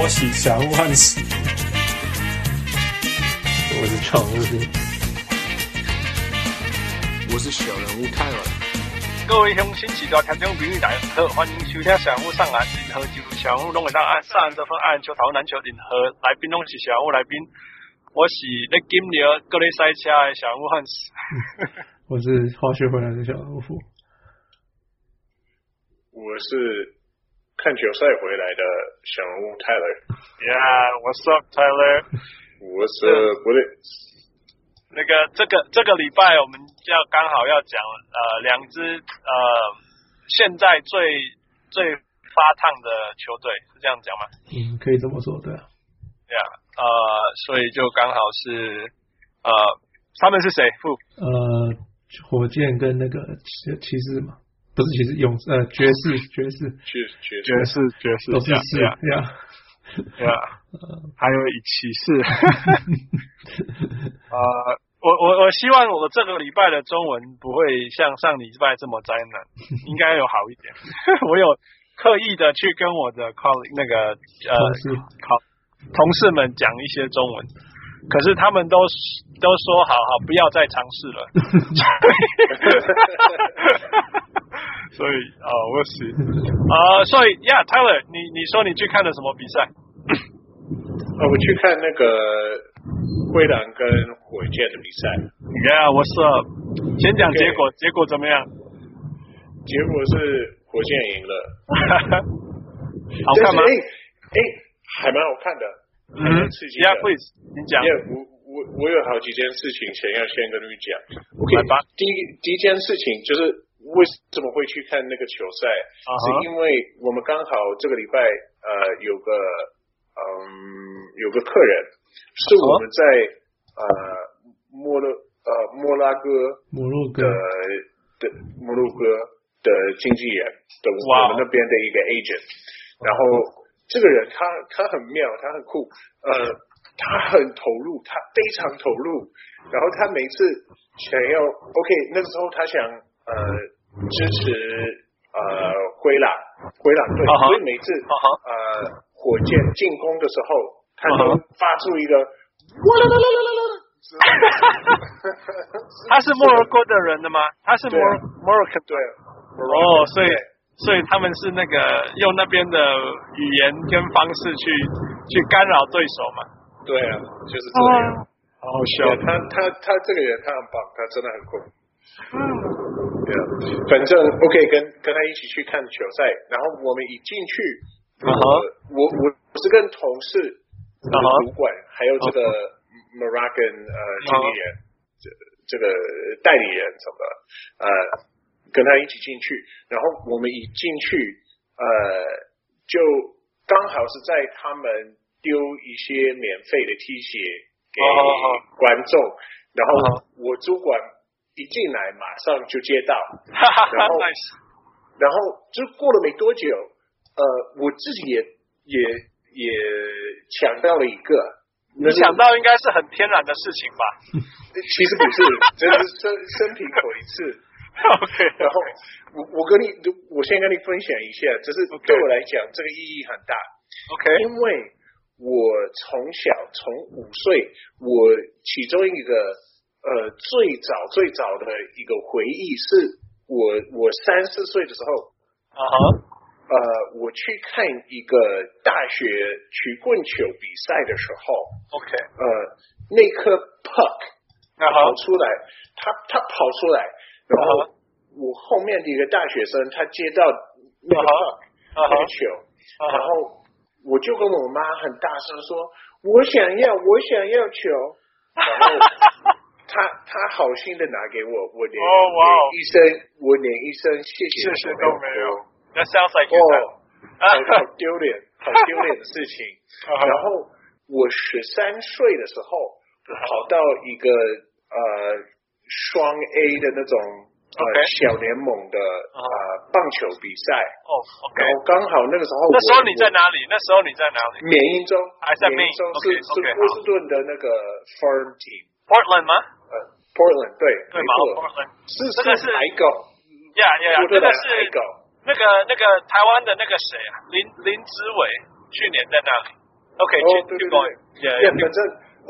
我喜小人物汉斯，我是常务，我是小人物泰尔。各位乡亲、时代听众朋友大家好，欢迎收听小人物上岸，任何记录小人物拢会当按上岸得分，按球投篮球，任何来宾拢是小人物来宾。我是咧金牛各类赛车的小人物汉斯，我是滑雪回来的小人物。我是。看球赛回来的小人物 Tyler。Yeah，What's up Tyler？What's up？不对，那个这个这个礼拜我们要刚好要讲呃两支呃现在最最发烫的球队是这样讲吗？嗯，可以这么说对。Yeah，呃，所以就刚好是呃他们是谁？不呃火箭跟那个骑骑士嘛。不是，其实勇呃爵士爵士爵爵爵士爵士都是士呀呀呀，还有以骑士。呃，我我我希望我这个礼拜的中文不会像上礼拜这么灾难，应该有好一点。我有刻意的去跟我的 colleague 那个呃好同事们讲一些中文，可是他们都都说好好不要再尝试了。所以啊，我是啊，所以呀，Tyler，你你说你去看了什么比赛？啊，我去看那个灰狼跟火箭的比赛。Yeah，我是先讲结果，结果怎么样？结果是火箭赢了。好看吗？哎哎，还蛮好看的，嗯，Yeah，please，你讲。我我我有好几件事情想要先跟你讲。OK，第一第一件事情就是。为什么会去看那个球赛？Uh huh. 是因为我们刚好这个礼拜呃有个嗯有个客人是我们在、uh huh. 呃摩洛呃摩拉哥摩洛哥的摩洛哥的经纪人的我们那边的一个 agent，、uh. 然后这个人他他很妙，他很酷，呃他很投入，他非常投入，然后他每次想要 OK 那个时候他想呃。支持呃灰狼灰狼队，uh. 所以每次、uh. 呃火箭进攻的时候，他都发出一个哇啦啦啦啦啦啦，他是摩洛哥的人的吗？他是摩摩洛哥对哦，所以所以他们是那个用那边的语言跟方式去去干扰对手嘛？对啊，就是这样，好好笑。他他他这个人他很棒，他真的很酷。嗯。对啊，反正 OK，跟跟他一起去看球赛，然后我们一进去，啊哈，我我是跟同事、主管还有这个 Moroccan 呃经理人，这这个代理人什么的，呃，跟他一起进去，然后我们一进去，呃，就刚好是在他们丢一些免费的 T 恤给观众，然后我主管。一进来马上就接到，然后然后就过了没多久，呃，我自己也也也抢到了一个，你抢到应该是很天然的事情吧？其实不是，这是生生平头一次。OK，然后我我跟你，我先跟你分享一下，这是对我来讲这个意义很大。OK，因为我从小从五岁，我其中一个。呃，最早最早的一个回忆是我我三四岁的时候，啊哈、uh，huh. 呃，我去看一个大学曲棍球比赛的时候，OK，呃，那颗 puck 跑出来，uh huh. 他他跑出来，然后我后面的一个大学生他接到那个 puck、uh huh. 那个球，uh. 然后我就跟我妈很大声说，我想要，我想要球，然后。他他好心的拿给我，我连一声，我连一声谢谢都没有。That sounds like 哦，好丢脸，好丢脸的事情。然后我十三岁的时候，跑到一个呃双 A 的那种呃小联盟的呃棒球比赛。哦，然后刚好那个时候，那时候你在哪里？那时候你在哪里？缅因州，还在缅因州是是波士顿的那个 Farm Team，Portland 吗？呃，Portland 对，对嘛，Portland。是这个是海狗，呀呀呀，这个是海狗。那个那个台湾的那个谁啊，林林志伟，去年在那里，OK，哦，对对对，对，反正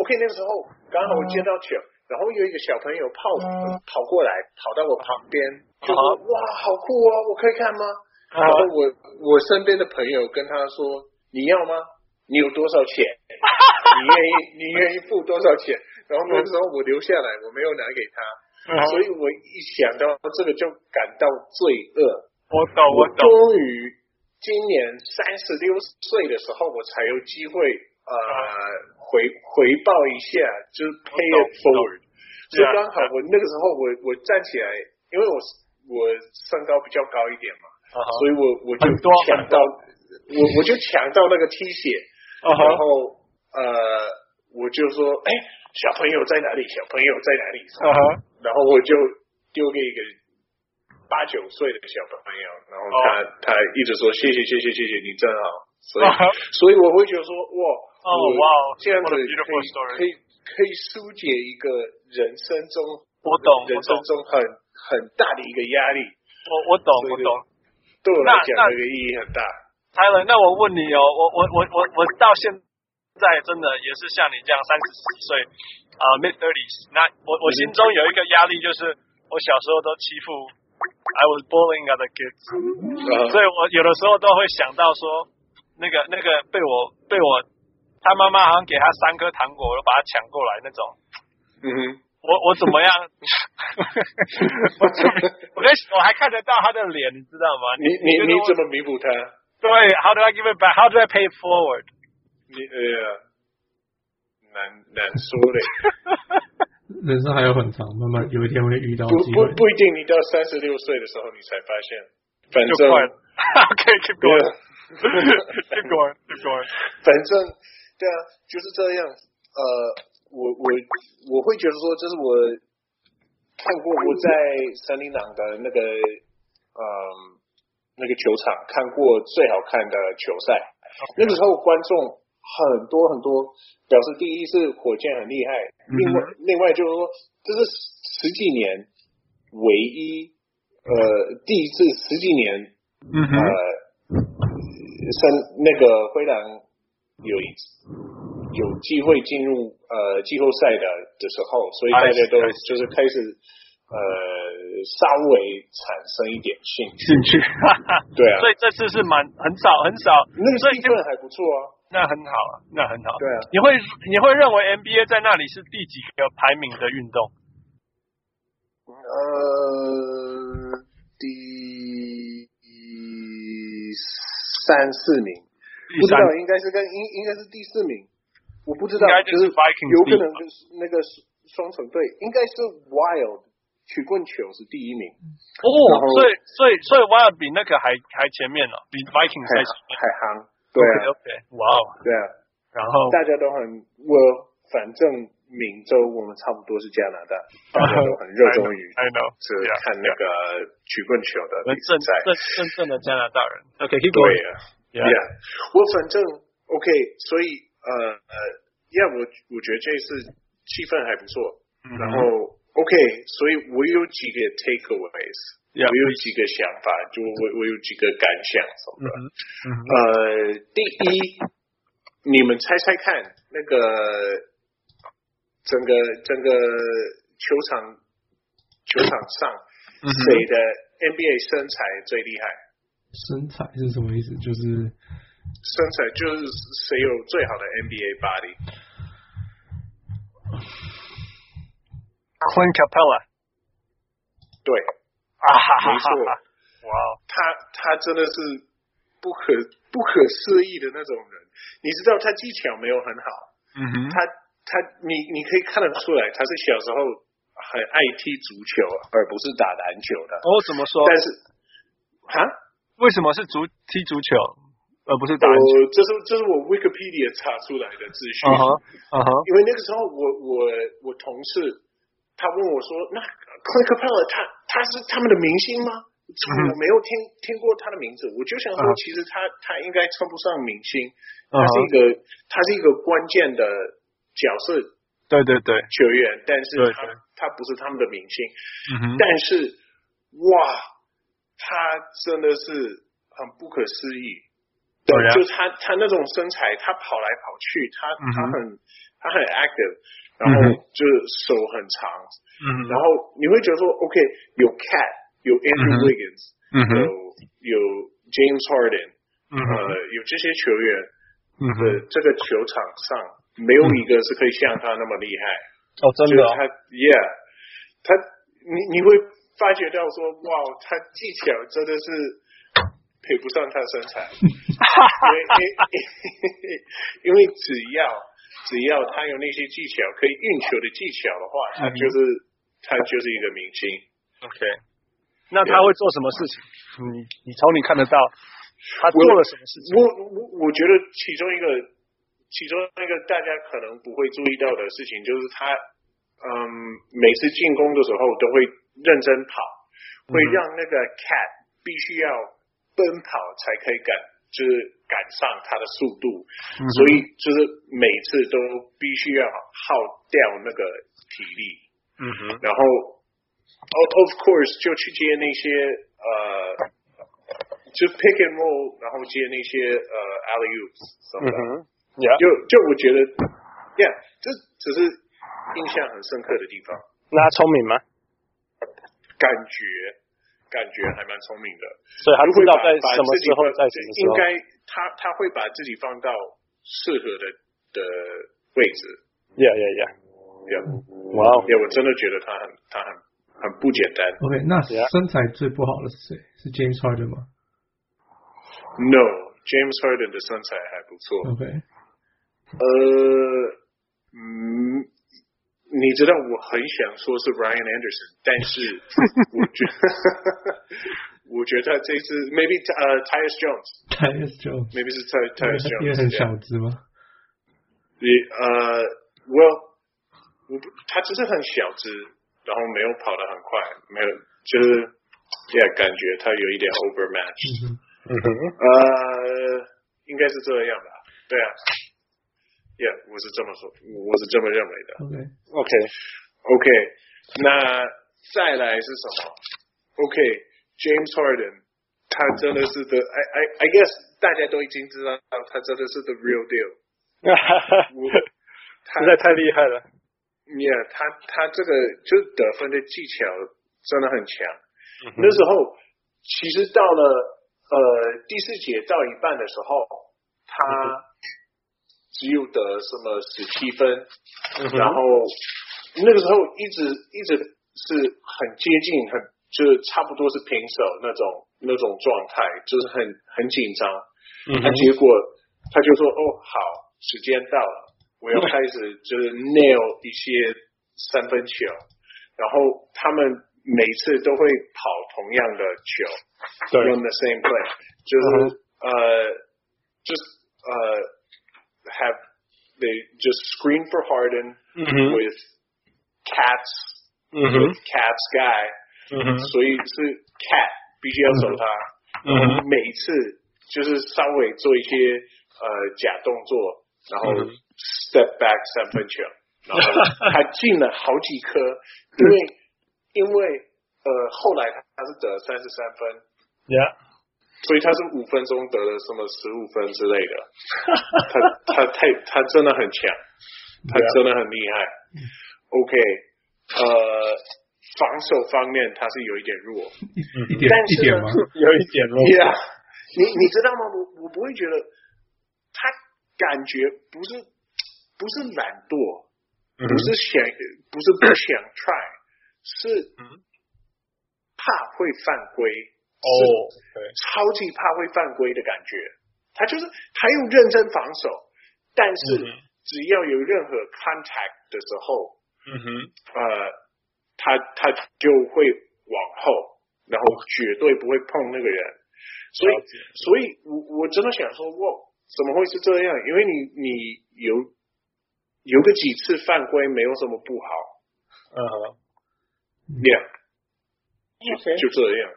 OK 那个时候刚好我接到球，然后有一个小朋友跑跑过来，跑到我旁边，就说哇，好酷哦，我可以看吗？然后我我身边的朋友跟他说，你要吗？你有多少钱？你愿意你愿意付多少钱？然后那个时候我留下来，我没有拿给他，所以我一想到这个就感到罪恶。我懂，我懂。终于今年三十六岁的时候，我才有机会呃回回报一下，就是 pay it forward。所以刚好我那个时候我我站起来，因为我我身高比较高一点嘛，所以我我就抢到我我就抢到那个 T 恤，然后呃我就说哎。小朋友在哪里？小朋友在哪里？Uh huh. 然后我就丢给一个八九岁的小朋友，然后他、uh huh. 他一直说谢谢谢谢谢谢你真好，所以、uh huh. 所以我会觉得说哇哦哇这样子可以可以可以疏解一个人生中我懂人生中很很大的一个压力。我我懂我懂，对我来讲这个意义很大。Tyler，那我问你哦，我我我我我到现在。在真的也是像你这样三十几岁啊，mid thirties。那我我心中有一个压力，就是我小时候都欺负，I was bullying other kids，所以我有的时候都会想到说，那个那个被我被我他妈妈好像给他三颗糖果，我都把他抢过来那种。嗯哼，我我怎么样？我我我还看得到他的脸，你知道吗？你你你怎么弥补他？对，How do I give it back? How do I pay forward? 你哎呀，难难说嘞。人生还有很长，慢慢有一天会遇到。不不不一定，你到三十六岁的时候，你才发现。反正可以 keep going，keep going，keep going。反正对啊，就是这样。呃，我我我会觉得说，这是我看过我在森林狼的那个嗯、呃、那个球场看过最好看的球赛。那个时候观众。很多很多表示，第一是火箭很厉害，另外另外就是说，这是十几年唯一呃第一次十几年呃生那个灰狼有一有机会进入呃季后赛的的时候，所以大家都就是开始呃稍微产生一点兴趣。兴趣，对啊，所以这次是蛮很少很少，那个气氛还不错啊。那很好啊，那很好。对啊，你会你会认为 NBA 在那里是第几个排名的运动？呃，第三四名，不知道，应该是跟应应该是第四名，我不知道，就是有可能就是那个双城队，应该是 Wild 曲棍球是第一名。哦，所以所以所以 Wild 比那个还还前面呢，比 Vikings 还还夯。对啊，OK，哇哦，对啊，然后？大家都很，我反正明州我们差不多是加拿大，大家都很热衷于 I know 是看那个曲棍球的比赛，真正正的加拿大人，OK，对啊，Yeah，我反正 OK，所以呃呃，Yeah，我我觉得这一次气氛还不错，然后 OK，所以我有几个 takeaways。我有几个想法，就我我有几个感想什么的。呃，第一，你们猜猜看，那个整个整个球场球场上谁的 NBA 身材最厉害？身材是什么意思？就是身材就是谁有最好的 NBA body？Clint Capela。对。啊哈哈！没错，哇，他他真的是不可不可思议的那种人。你知道他技巧没有很好，嗯哼，他他你你可以看得出来，他是小时候很爱踢足球，而不是打篮球的。哦，怎么说？但是，啊，为什么是足踢足球，而不是打篮球？这是这是我 Wikipedia 查出来的资讯。啊哈，啊哈，因为那个时候我我我同事。他问我说：“那 Capela 他他是他们的明星吗？我没有听听过他的名字。我就想说，其实他他应该称不上明星，他是一个他是一个关键的角色，对对对，球员。但是他他不是他们的明星。但是哇，他真的是很不可思议。对，就他他那种身材，他跑来跑去，他他很他很 active，然后就是手很长，嗯，然后你会觉得说，OK，有 Cat，有 Andrew Wiggins，有有 James Harden，呃，有这些球员，嗯，这个球场上没有一个是可以像他那么厉害。哦，真的，他，Yeah，他，你你会发觉到说，哇，他技巧真的是。配不上他的身材，因为因为因为只要只要他有那些技巧，可以运球的技巧的话，他就是他就是一个明星。OK，那他会做什么事情？你你从你看得到他做了什么事情？我我我觉得其中一个其中一个大家可能不会注意到的事情，就是他嗯每次进攻的时候都会认真跑，会让那个 Cat 必须要。奔跑才可以赶，就是赶上他的速度，嗯、所以就是每次都必须要耗掉那个体力。嗯哼，然后，of of course 就去接那些呃，就 pick and roll，然后接那些呃 alley oops 什么的。嗯哼，yeah. 就就我觉得，yeah，这只是印象很深刻的地方。那他聪明吗？感觉。感觉还蛮聪明的，所以他不知道在什么时候，在什么时候，应该他他会把自己放到适合的的位置。Yeah, yeah, yeah, yeah. Wow. Yeah, 我真的觉得他很他很很不简单。OK，那身材最不好的是谁？是 James Harden 吗？No，James Harden 的身材还不错。OK，呃，嗯。你知道我很想说是 Ryan Anderson，但是我觉得我觉得这次 maybe 呃、uh, Tyus Jones，Tyus Jones，maybe 是 Ty Tyus Jones，因为很小只吗？你呃，Well，我他只是很小只，然后没有跑得很快，没有就是，Yeah，感觉他有一点哼，呃，应该是这样吧，对啊。Yeah，我是这么说，我是这么认为的。OK，OK，OK，那再来是什么？OK，James Harden，他真的是 the I I I guess 大家都已经知道，他真的是 the real deal。实在太厉害了。Yeah，他他这个就是得分的技巧真的很强。那时候其实到了呃第四节到一半的时候，他。只有得什么十七分，嗯，然后那个时候一直一直是很接近，很就是差不多是平手那种那种状态，就是很很紧张。嗯，他结果他就说：“哦，好，时间到了，我要开始就是 nail 一些三分球。”然后他们每次都会跑同样的球，对，run the same play，就是呃，就是呃。Have they just screen for Harden with cats with cats guy，所以是 cat 必须要守他，每一次就是稍微做一些呃假动作，然后 step back 三分球，然后 他进了好几颗，因为因为呃后来他他是得三十三分，Yeah。所以他是五分钟得了什么十五分之类的，他他太他真的很强，他真的很厉害。OK，呃，防守方面他是有一点弱，一点一点吗？有一点弱。Yeah，你你知道吗？我我不会觉得他感觉不是不是懒惰，不是想不是不想 try，是怕会犯规。哦，对，超级怕会犯规的感觉。他就是他用认真防守，但是只要有任何 contact 的时候，嗯哼，呃，他他就会往后，然后绝对不会碰那个人。所以，所以我我真的想说，哇，怎么会是这样？因为你你有有个几次犯规，没有什么不好。嗯哼，Yeah，就就这样。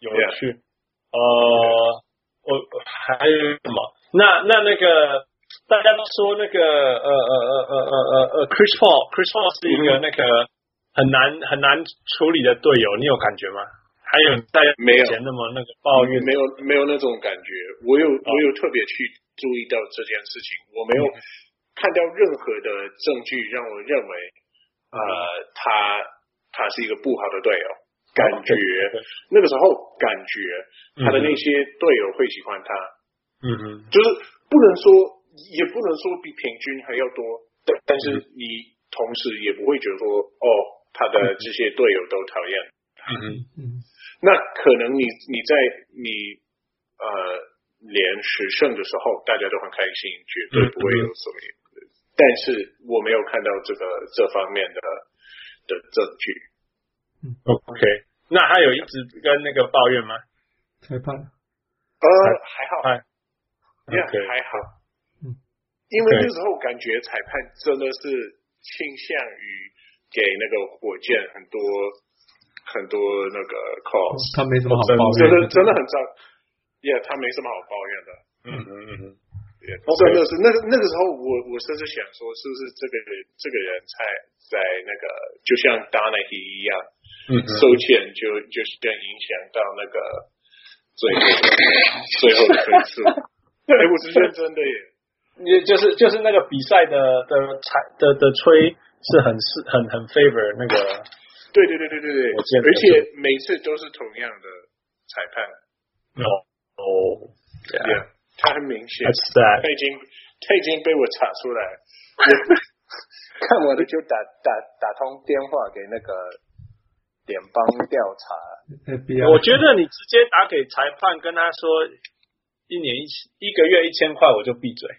有趣，呃，我还有什么？那那那个大家都说那个呃呃呃呃呃呃呃，Chris Paul，Chris Paul 是一个那个很难很难处理的队友，你有感觉吗？还还有在没有。前那么那个抱怨，没有没有那种感觉。我有我有特别去注意到这件事情，我没有看到任何的证据让我认为，呃，他他是一个不好的队友。感觉那个时候感觉他的那些队友会喜欢他，嗯嗯，就是不能说也不能说比平均还要多，但但是你同时也不会觉得说哦，他的这些队友都讨厌，嗯嗯，那可能你你在你呃连十胜的时候，大家都很开心，绝对不会有什么，但是我没有看到这个这方面的的证据。嗯，OK，那他有一直跟那个抱怨吗？裁判？呃，还好，还，OK，还好，嗯，因为那时候感觉裁判真的是倾向于给那个火箭很多很多那个 calls，他没什么好抱怨，真的真的很糟，Yeah，他没什么好抱怨的，嗯嗯。嗯嗯，真的是那个那个时候我我甚至想说，是不是这个人这个人才在那个就像 Donaghy 一样。嗯，收钱就就是更影响到那个最后 最后的分数。哎，我是认真的耶，也就是就是那个比赛的的裁的的吹是很是很很 favor 那个，对对对对对对，而且每次都是同样的裁判。哦哦，对啊，他很明显，他已经他已经被我查出来，看我的就打打打通电话给那个。联邦调查，我觉得你直接打给裁判，跟他说一年一一个月一千块，我就闭嘴。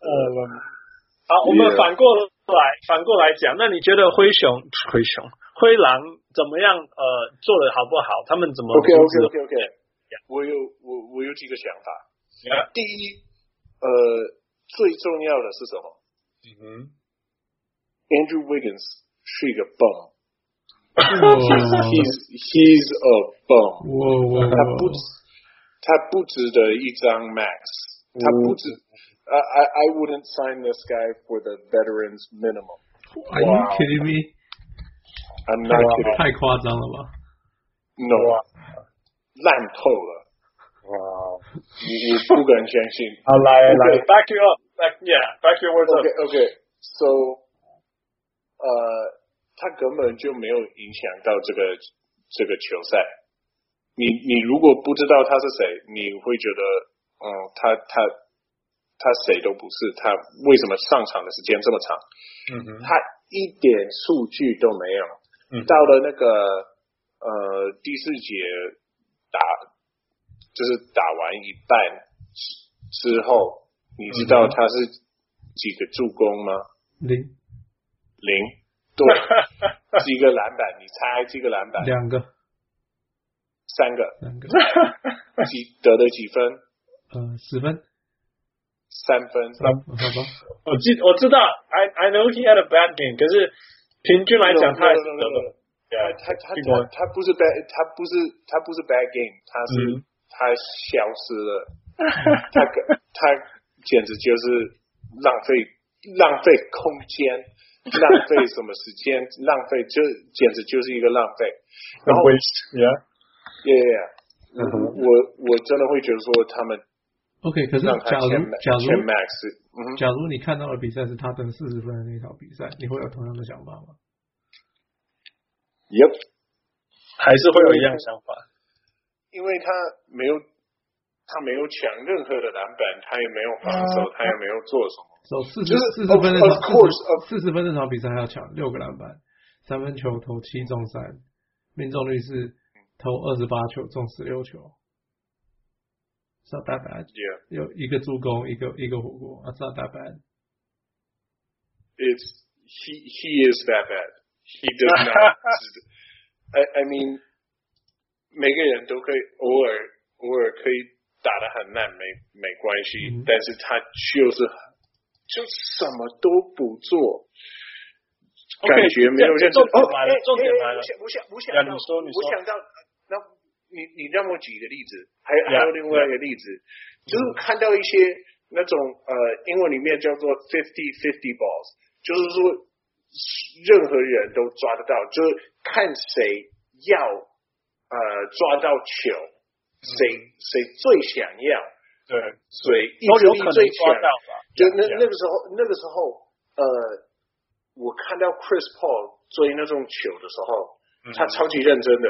呃，好，我们反过来反过来讲，那你觉得灰熊灰熊灰狼怎么样？呃，做的好不好？他们怎么？OK OK OK OK，我有我我有几个想法。第一，呃，最重要的是什么？嗯哼，Andrew Wiggins 是一个 bum，哦 ，he's he's a bum，哦，他不他不值得一张 max，他不值，I I I wouldn't sign this guy for the veterans minimum。Are you kidding me? I'm not kidding。太夸张了吧？No，烂透了。哇，你你不敢相信。好，来来，back you up。Yeah, back your words. Okay, okay. So, 呃， 他根本就没有影响到这个这个球赛。你你如果不知道他是谁，你会觉得，嗯，他他他谁都不是。他为什么上场的时间这么长？嗯哼，他一点数据都没有。嗯，到了那个呃第四节打，就是打完一半之后。你知道他是几个助攻吗？零，零，对，几个篮板？你猜几个篮板？两个，三个，三个，几得了几分？呃，十分，三分，三分，好吧。我记我知道，I I know he had a bad game，可是平均来讲他还是得了。他他他他不是 bad，他不是他不是 bad game，他是他消失了，他他。简直就是浪费浪费空间，浪费什么时间，浪费就简直就是一个浪费。然后，yeah yeah yeah，我我真的会觉得说他们 OK。可是假如假如 max，假如你看到的比赛是他得四十分的那场比赛，你会有同样的想法吗？Yep，还是会有一样想法，因为他没有。他没有抢任何的篮板，他也没有防守，他也没有做什么。守四十四十分的场，四十分的场比赛还要抢六个篮板，三分球投七中三，命中率是投二十八球中十六球。Not that bad，有一个助攻，一个一个火锅。That's not that bad。It's he he is that bad. He does not. I I mean，每个人都可以偶尔偶尔可以。打得很烂没没关系，嗯、但是他就是就什么都不做。感觉没有认真。哦，哎哎，我想我想我想到，你说你说。我想到，那你你让我举一个例子，还有还有另外一个例子.就是看到一些那种呃英文里面叫做 fifty fifty balls，就是说任何人都抓得到，就是看谁要呃抓到球，谁谁最想要，对，水都有可能抓到吧，就那那个时候那个时候呃，我看到 Chris Paul 追那种球的时候，他超级认真的，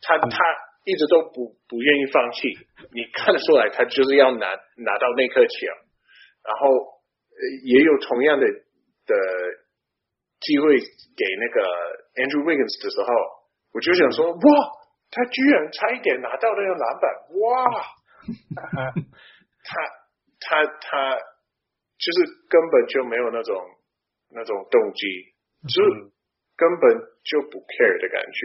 他他一直都不不愿意放弃，你看得出来他就是要拿拿到那颗球，然后也有同样的的。机会给那个 Andrew Wiggins 的时候，我就想说，哇，他居然差一点拿到那个篮板，哇，他他他就是根本就没有那种那种动机，就是根本就不 care 的感觉。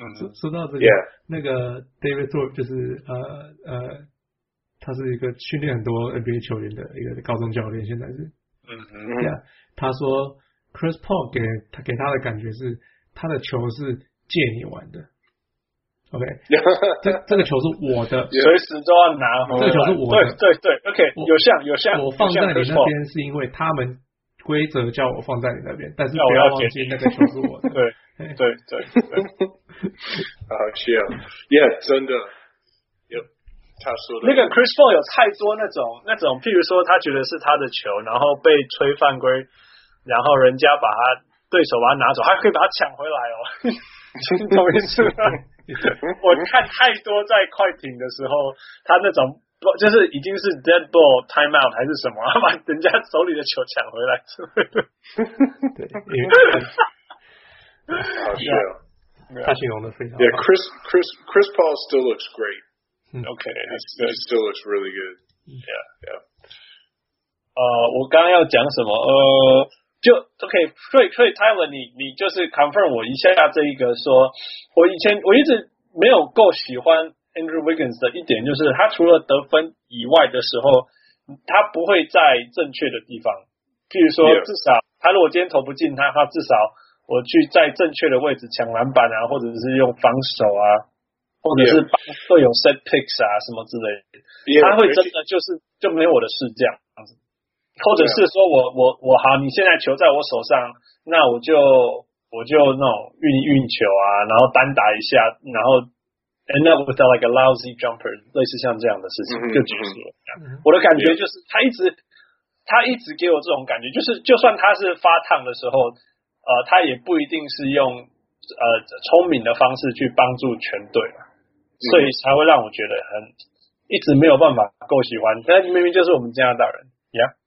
嗯，说到这个，yeah. 那个 David Thorpe 就是呃呃，他是一个训练很多 NBA 球员的一个高中教练，现在是，嗯嗯，yeah, 他说。Chris Paul 给他给他的感觉是，他的球是借你玩的，OK，这这个球是我的，随时都要拿回来。这个球是我的，对对对，OK，有像有像，我放在你那边是因为他们规则叫我放在你那边，但是不要忘记那个球是我的，对对对对，好笑，Yeah，真的有他说的那个 Chris Paul 有太多那种那种，譬如说他觉得是他的球，然后被吹犯规。然后人家把他对手把他拿走，还可以把他抢回来哦，懂意思吗？我看太多在快艇的时候，他那种就是已经是 dead ball time out 还是什么，他把人家手里的球抢回来。对，好笑，他形容的非常好。Yeah, Chris Chris Chris Paul still looks great. Okay, he still looks really good. Yeah, yeah. 呃，我刚刚要讲什么？呃。 就 OK，所以所以 Tyler，你你就是 confirm 我一下这一个说，我以前我一直没有够喜欢 Andrew Wiggins 的一点，就是他除了得分以外的时候，他不会在正确的地方。譬如说，至少他如果今天投不进他，他至少我去在正确的位置抢篮板啊，或者是用防守啊，或者是帮队友 set picks 啊什么之类的，他会真的就是就没有我的视角这样子。或者是说我我我好，你现在球在我手上，那我就我就那种运运球啊，然后单打一下，然后 end up with like a lousy jumper，类似像这样的事情就结束了。我的感觉就是他一直他一直给我这种感觉，就是就算他是发烫的时候，呃，他也不一定是用呃聪明的方式去帮助全队，所以才会让我觉得很一直没有办法够喜欢。但明明就是我们加拿大人，Yeah。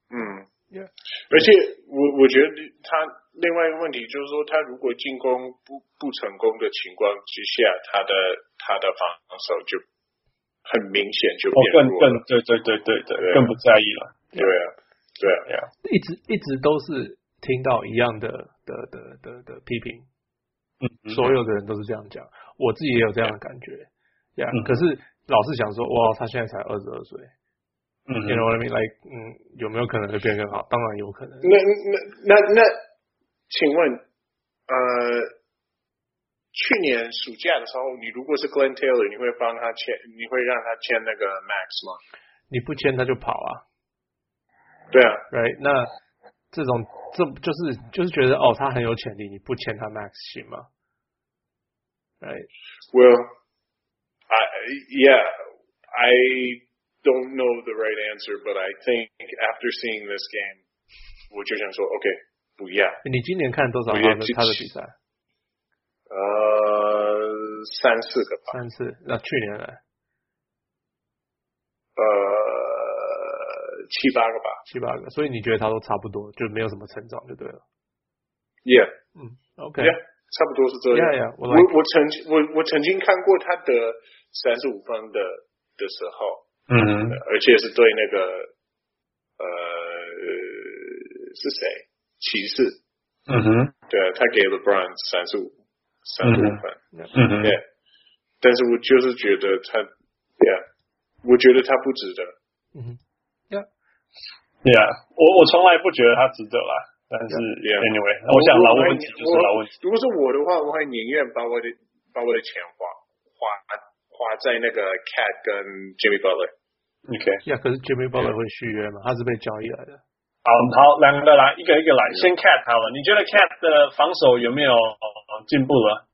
而且我我觉得他另外一个问题就是说，他如果进攻不不成功的情况之下，他的他的防守就很明显就变弱了，哦、更更对对对对对，更不在意了。对啊，对啊，对啊，一直一直都是听到一样的的的的的批评，嗯，所有的人都是这样讲，我自己也有这样的感觉，呀、yeah. yeah. 嗯，可是老是想说，哇，他现在才二十二岁。嗯，you know what I mean? Like，嗯，有没有可能会变更好？当然有可能。那那那那，请问，呃，去年暑假的时候，你如果是 Glenn Taylor，你会帮他签？你会让他签那个 Max 吗？你不签他就跑啊？对啊，Right？那这种这就是就是觉得哦，他很有潜力，你不签他 Max 行吗？Right？Well, I yeah, I. Don't know the right answer, but I think after seeing this game，我就想说，OK，不要。你今年看多少他的他的比赛？呃，三四个吧。三次。那去年呢？呃，七八个吧。七八个。所以你觉得他都差不多，就没有什么成长，就对了。Yeah。嗯。OK。Yeah，差不多是这样。Yeah, yeah, 我我曾经我我曾经看过他得三十五分的的时候。嗯哼，而且是对那个呃是谁？骑士。嗯哼，对啊，他给了 LeBron 三十五三十五分。嗯哼，对。但是我就是觉得他，Yeah，我觉得他不值得。嗯哼，Yeah，Yeah，我我从来不觉得他值得啦。但是 Yeah，Anyway，我想老问题就是老问题。如果是我的话，我会宁愿把我的把我的钱花花。花在那个 Cat 跟 Jimmy Butler，OK，呀，可是 Jimmy Butler 会续约吗？他是被交易来的。好，好，两个来，一个一个来，先 Cat 好了。你觉得 Cat 的防守有没有进步了？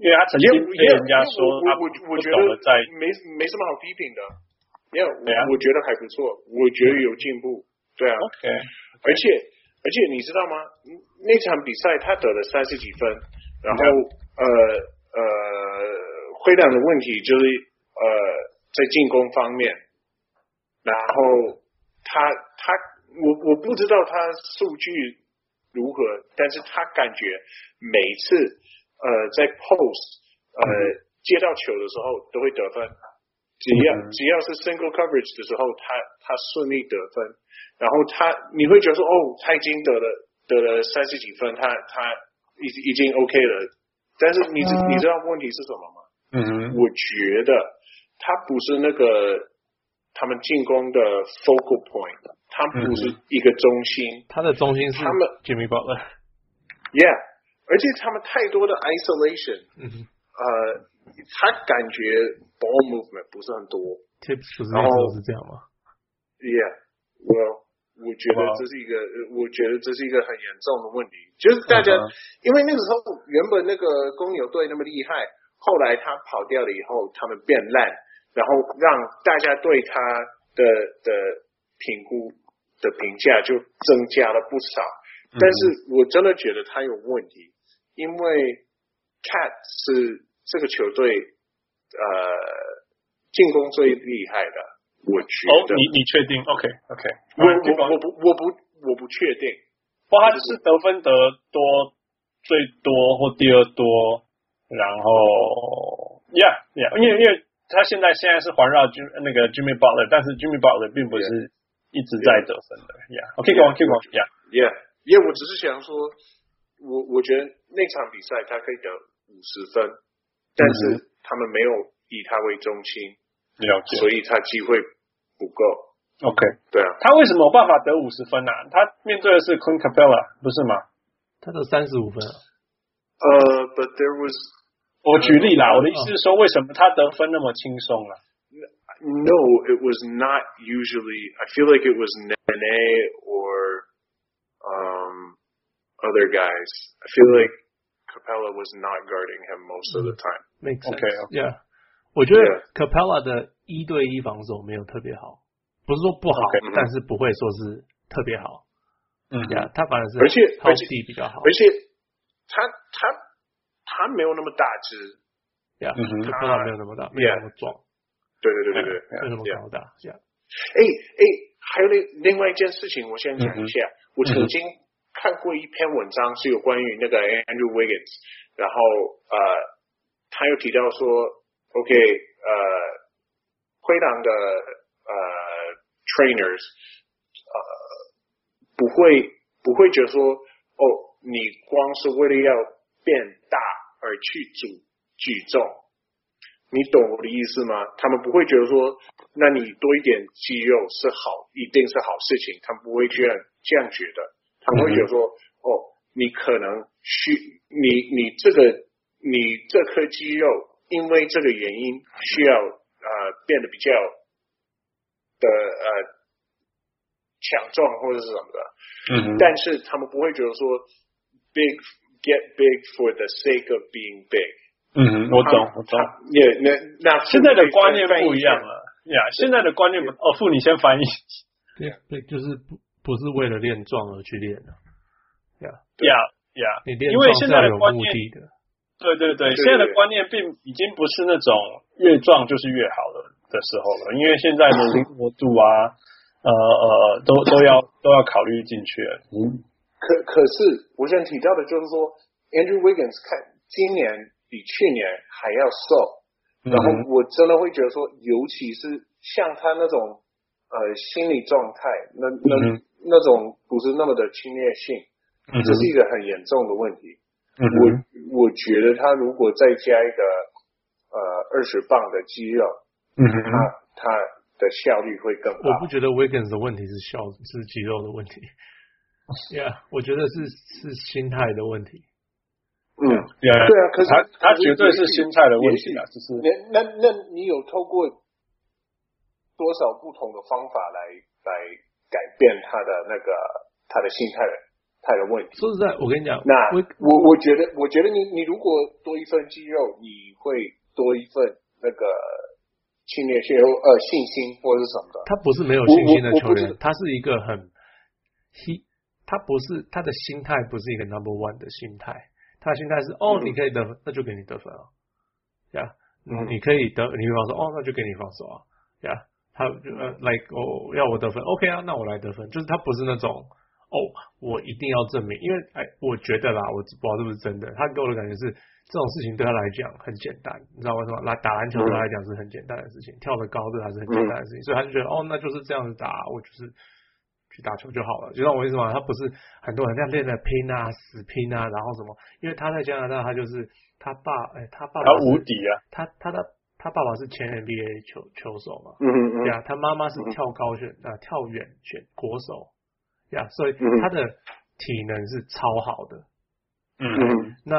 因为他曾经被人家说他不我觉得在没没什么好批评的。没有，我觉得还不错，我觉得有进步。对啊，OK。而且而且你知道吗？那场比赛他得了三十几分，然后呃呃，灰狼的问题就是呃在进攻方面，然后他他。我我不知道他数据如何，但是他感觉每次呃在 post 呃接到球的时候都会得分，只要只要是 single coverage 的时候，他他顺利得分，然后他你会觉得说哦，他已经得了得了三十几分，他他已已经 OK 了，但是你知你知道问题是什么吗？嗯哼，我觉得他不是那个他们进攻的 focal point。他不是一个中心，他的中心是他们 Jimmy Butler，Yeah，而且他们太多的 isolation，嗯哼，呃，他感觉 ball movement 不是很多，Tips 不是那时候是这样吗？Yeah，我我觉得这是一个，我觉得这是一个很严重的问题，就是大家因为那个时候原本那个公牛队那么厉害，后来他跑掉了以后，他们变烂，然后让大家对他的的评估。的评价就增加了不少，但是我真的觉得他有问题，因为 Cat 是这个球队呃进攻最厉害的，我觉得。哦，你你确定？OK OK，我我我不我不我不确定，不过他是得分得多最多或第二多，然后 Yeah Yeah，因为因为他现在现在是环绕 Jim 那个 Jimmy Butler，但是 Jimmy Butler 并不是。一直在得分的，Yeah，OK，go on，keep on，Yeah，Yeah，因为我只是想说，我我觉得那场比赛他可以得五十分，但是他们没有以他为中心，了解，所以他机会不够，OK，对啊，他为什么有办法得五十分呢？他面对的是 Clint Capella，不是吗？他得三十五分，呃，But there was，我举例啦，我的意思是说，为什么他得分那么轻松啊？No, it was not usually. I feel like it was Nene or um, other guys. I feel like Capella was not guarding him most of the time. Makes sense. Okay, okay. Yeah. 我觉得 Capella 的一对一防守没有特别好，不是说不好，okay. 但是不会说是特别好。嗯，呀，他反而是而且而且比较好，而且他他 他没有那么大只，呀，Capella 没有那么大，没有那么壮。对对对对对，没有那么高大？这样。哎哎，还有另另外一件事情，我先讲一下。嗯、我曾经看过一篇文章，是有关于那个 Andrew Wiggins，然后呃，他又提到说，OK，呃，灰狼的呃 trainers，呃，不会不会觉得说，哦，你光是为了要变大而去组举重。你懂我的意思吗？他们不会觉得说，那你多一点肌肉是好，一定是好事情。他们不会这样这样觉得，他们会觉得说，哦，你可能需你你这个你这颗肌肉，因为这个原因需要呃变得比较的呃强壮或者是什么的。嗯。但是他们不会觉得说，big get big for the sake of being big。嗯，我懂，我懂。也那那现在的观念不一样了呀。Yeah, 现在的观念不，哦，傅你先翻译。对对，就是不不是为了练壮而去练的。呀呀呀！你练壮是有目的的。对对对，现在的观念并已经不是那种越壮就是越好的的时候了，因为现在的灵活度啊，呃呃，都都要都要考虑进去了。嗯。可可是我想提到的就是说，Andrew Wiggins 看今年。比去年还要瘦，然后我真的会觉得说，尤其是像他那种呃心理状态，那那那种不是那么的侵略性，这是一个很严重的问题。我我觉得他如果再加一个呃二十磅的肌肉，他他的效率会更好。我不觉得 Wiggins 的问题是效是肌肉的问题 Yeah，我觉得是是心态的问题。嗯，对啊，可是他他绝对是心态的问题啊，就是那那那你有透过多少不同的方法来来改变他的那个他的心态态的问题。说实在，我跟你讲，那我我我觉得，我觉得你你如果多一份肌肉，你会多一份那个侵略性呃信心或者是什么的。他不是没有信心的球员，他是一个很 he，他不是他的心态不是一个 number one 的心态，他的心态是哦，你可以得分，那就给你得分啊，呀，嗯，你可以得，你比方说哦，那就给你放手啊，呀。他呃，like 哦，要我得分，OK 啊，那我来得分。就是他不是那种哦，我一定要证明，因为哎，我觉得啦，我不知道是不是真的。他给我的感觉是，这种事情对他来讲很简单，你知道为什么？来打篮球对他来讲是很简单的事情，跳得高对他是很简单的事情，所以他就觉得哦，那就是这样子打，我就是去打球就好了。就像我意思吗他不是很多人在练的拼啊、死拼啊，然后什么？因为他在加拿大，他就是他爸，哎，他爸爸无敌啊，他他的。他爸爸是前 NBA 球球手嘛？嗯嗯嗯。呀，他妈妈是跳高选啊，跳远选国手。呀，所以他的体能是超好的。嗯嗯。那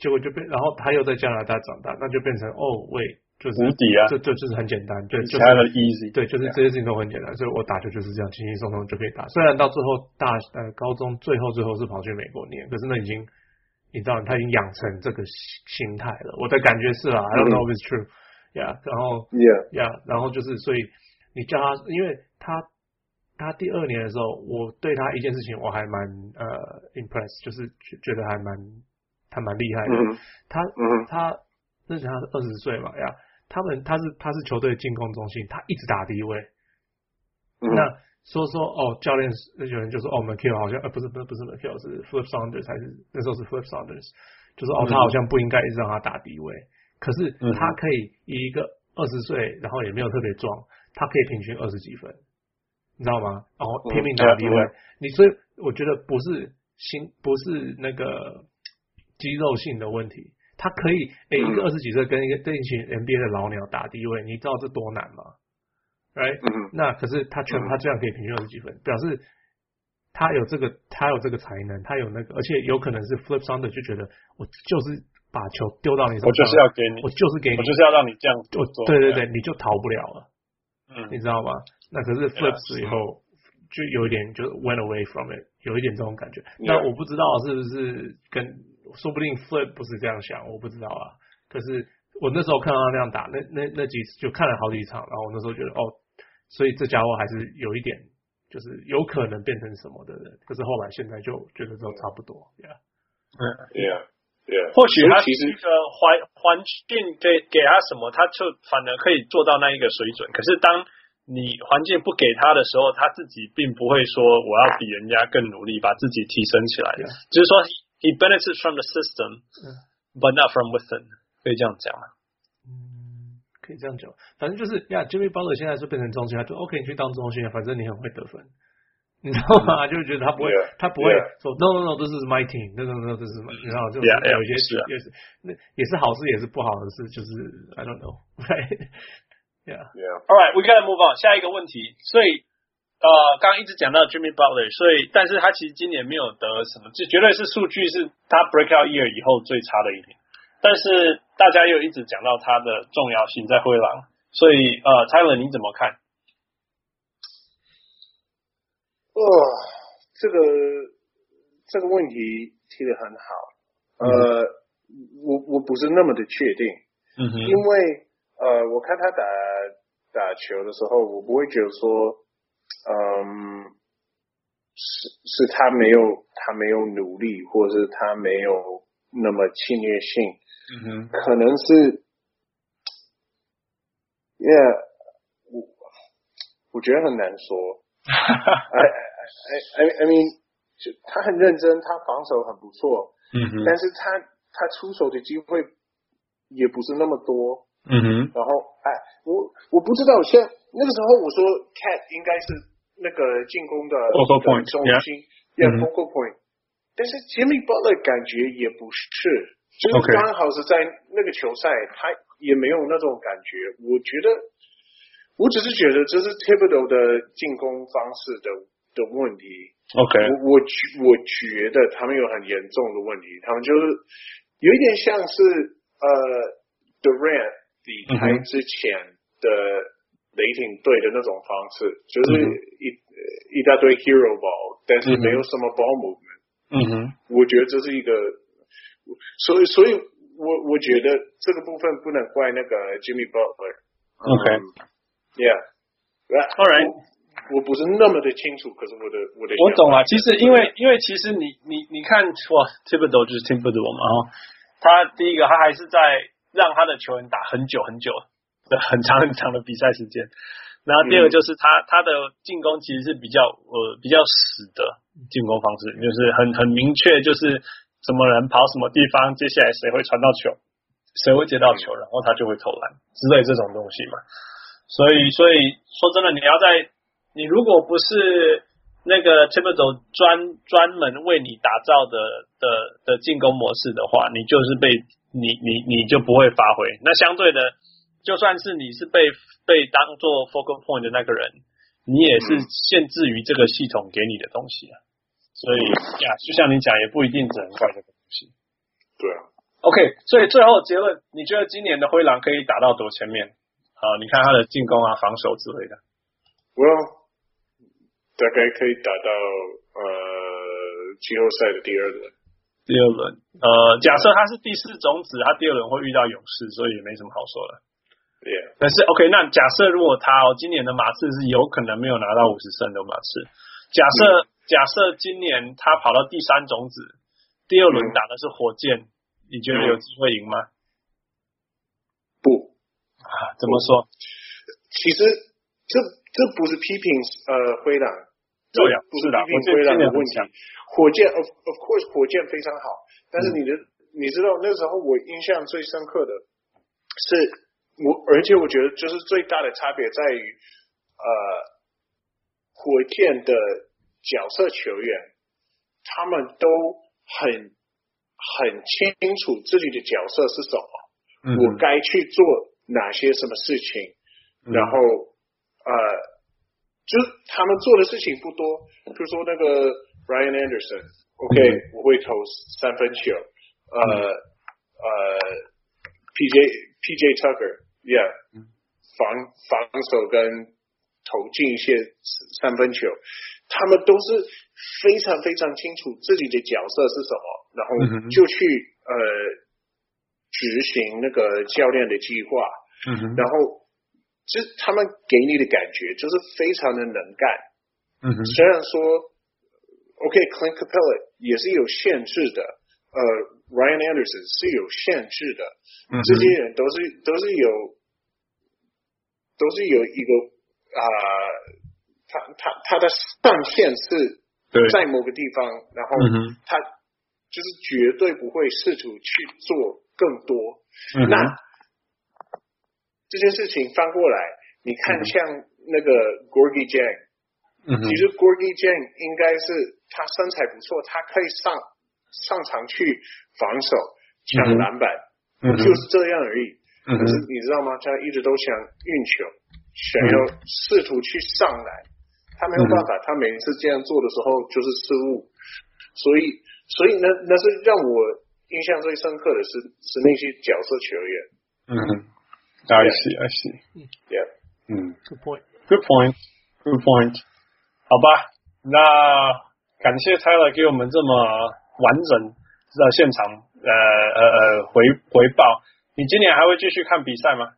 结果就变，然后他又在加拿大长大，那就变成哦，喂，就是无敌啊！这这就是很简单，对，就是 easy，对，就是这些事情都很简单，所以我打球就是这样轻轻松松就可以打。虽然到最后大呃高中最后最后是跑去美国念，可是那已经你知道他已经养成这个心态了。我的感觉是啊，I don't know if it's true，yeah，然后，Yeah，呀，yeah, 然后就是，所以你叫他，因为他他第二年的时候，我对他一件事情我还蛮呃 impressed，就是觉得还蛮还蛮厉害的。Mm hmm. 他、mm hmm. 他那时他是二十岁嘛，呀，他们他是他是球队进攻中心，他一直打第一位。Mm hmm. 那说说哦，教练那有人就说哦，McHale 好像呃不是不是不是 McHale 是 Flip Saunders 还是那时候是 Flip Saunders，就说哦他好像不应该一直让他打第一位。可是他可以以一个二十岁，然后也没有特别壮，他可以平均二十几分，你知道吗？然后拼命打低位，你所以我觉得不是心，不是那个肌肉性的问题，他可以诶一个二十几岁跟一个跟一群 NBA 的老鸟打低位，你知道这多难吗？Right？那可是他全他这样可以平均二十几分，表示他有这个他有这个才能，他有那个，而且有可能是 Flip Saunders 就觉得我就是。把球丢到你手上，我就是要给你，我就是给你，我就是要让你这样做。对对对，你就逃不了了。嗯，你知道吗？那可是 flips 以后就有一点就 went away from it，有一点这种感觉。那我不知道是不是跟，说不定 flip 不是这样想，我不知道啊。可是我那时候看到他那样打，那那那几次就看了好几场，然后我那时候觉得哦，所以这家伙还是有一点，就是有可能变成什么的人。可是后来现在就觉得都差不多，yeah，嗯，yeah。Yeah, 或许他其实一个环环境给给他什么，他就反而可以做到那一个水准。可是当你环境不给他的时候，他自己并不会说我要比人家更努力，把自己提升起来。Yeah. 只是说 he benefits from the system, but not from within。可以这样讲吗？嗯，可以这样讲。反正就是呀，Jimmy Butler 现在是变成中心，他就 OK，你去当中心，反正你很会得分。你知道吗？就觉得他不会，他不会说 no no no，这是 my team，no no no，这是什么？你知道，就是有一些也是那也是好事，也是不好的事，就是 I don't know，right？Yeah，yeah。All right，we gotta move on。下一个问题，所以 呃，刚刚一直讲到 Jimmy Butler，所以但是他其实今年没有得什么，这绝对是数据是他 breakout year 以后最差的一年。但是大家又一直讲到他的重要性在灰狼，所以呃，Tyler 你怎么看？哦，这个这个问题提的很好，呃，我我不是那么的确定，嗯哼，因为呃，我看他打打球的时候，我不会觉得说，嗯，是是他没有他没有努力，或者是他没有那么侵略性，嗯哼，可能是，Yeah，我我觉得很难说。哎哎哎，I mean，就他很认真，他防守很不错，嗯哼，但是他他出手的机会也不是那么多，嗯哼，然后哎，我我不知道，像那个时候我说 Cat 应该是那个进攻的中心，yeah。Focal point，但是 Jimmy Butler 感觉也不是，就是刚好是在那个球赛，他也没有那种感觉，我觉得。我只是觉得这是 Thibodeau 的进攻方式的的问题。OK，我我我觉得他们有很严重的问题，他们就是有一点像是呃 Durant 离开之前的雷霆队的那种方式，就是一、嗯、一大堆 hero ball，但是没有什么 ball movement。嗯哼，我觉得这是一个，所以所以我我觉得这个部分不能怪那个 Jimmy Butler。OK，Yeah，All right，我不是那么的清楚，可是我的我的我懂了。其实因为因为其实你你你看哇，Thibodeau 就是 Thibodeau 嘛，他第一个他还是在让他的球员打很久很久。很长很长的比赛时间，然后第二个就是他、嗯、他的进攻其实是比较呃比较死的进攻方式，就是很很明确，就是什么人跑什么地方，接下来谁会传到球，谁会接到球，然后他就会投篮之类这种东西嘛。所以所以说真的，你要在你如果不是那个 Thibodeau 专专门为你打造的的的进攻模式的话，你就是被你你你就不会发挥。那相对的。就算是你是被被当做 focal point 的那个人，你也是限制于这个系统给你的东西啊。所以呀，就像你讲，也不一定只能怪这个东西。对啊。OK，所以最后结论，你觉得今年的灰狼可以打到多前面？啊，你看他的进攻啊、防守之类的。Well，大概可以打到呃季后赛的第二轮。第二轮，呃，假设他是第四种子，他第二轮会遇到勇士，所以也没什么好说的。但是 OK，那假设如果他哦，今年的马刺是有可能没有拿到五十胜的马刺。假设、嗯、假设今年他跑到第三种子，第二轮打的是火箭，嗯、你觉得有机会赢吗？不啊，怎么说？其实这这不是批评呃灰狼，对呀，不是批评灰狼的问题。火箭 of of course 火箭非常好，但是你的、嗯、你知道那时候我印象最深刻的是。我而且我觉得，就是最大的差别在于，呃，火箭的角色球员，他们都很很清楚自己的角色是什么，嗯、我该去做哪些什么事情，嗯、然后呃，就是他们做的事情不多，比如说那个 Ryan Anderson，OK，、okay, 嗯、我会投三分球，呃、嗯、呃，PJ PJ Tucker。Yeah，防防守跟投进一些三分球，他们都是非常非常清楚自己的角色是什么，然后就去呃执行那个教练的计划，嗯、然后就他们给你的感觉就是非常的能干。嗯、虽然说，OK，Clint Capela 也是有限制的，呃，Ryan Anderson 是有限制的，嗯、这些人都是都是有。都是有一个啊、呃，他他他的上限是在某个地方，然后他就是绝对不会试图去做更多。嗯、那这件事情翻过来，你看像那个 Gorgui Dieng，其实 Gorgui Dieng 应该是他身材不错，他可以上上场去防守抢篮板，嗯、就是这样而已。可是你知道吗？他一直都想运球，想要试图去上来，他没有办法。他每一次这样做的时候就是失误，所以，所以那那是让我印象最深刻的是是那些角色球员。嗯，I see, I see. Yeah. 嗯，Good point. Good point. Good point. 好吧，那感谢 Tyler 给我们这么完整的现场呃呃呃回回报。你今年还会继续看比赛吗？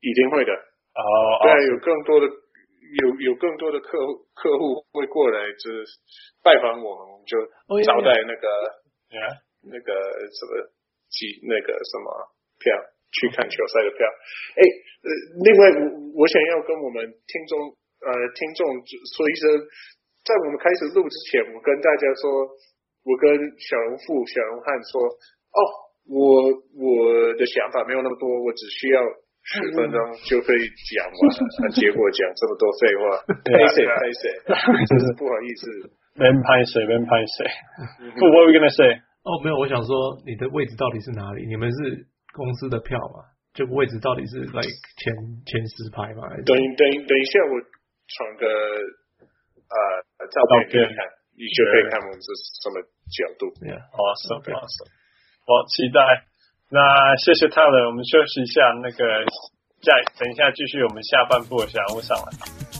一定会的。哦，对，有更多的有有更多的客户客户会过来，就是拜访我们，我们就招待那个.那个什么机那个什么票去看球赛的票。哎，呃，另外我我想要跟我们听众呃听众说一声，在我们开始录之前，我跟大家说，我跟小人物小人汉说，哦。我我的想法没有那么多，我只需要十分钟就可以讲完，结果讲这么多废话，拍谁拍谁，真 是 不好意思。别拍谢，别拍谁。不，What are we gonna say？哦，没有，我想说你的位置到底是哪里？你们是公司的票吗？这个位置到底是 like 前前十排吗？等等等一下，我传个呃照片给你看，你就可以看我们是什么角度。Yeah，awesome，awesome。好，期待。那谢谢泰伦我们休息一下。那个再等一下继续我们下半部的小屋上来。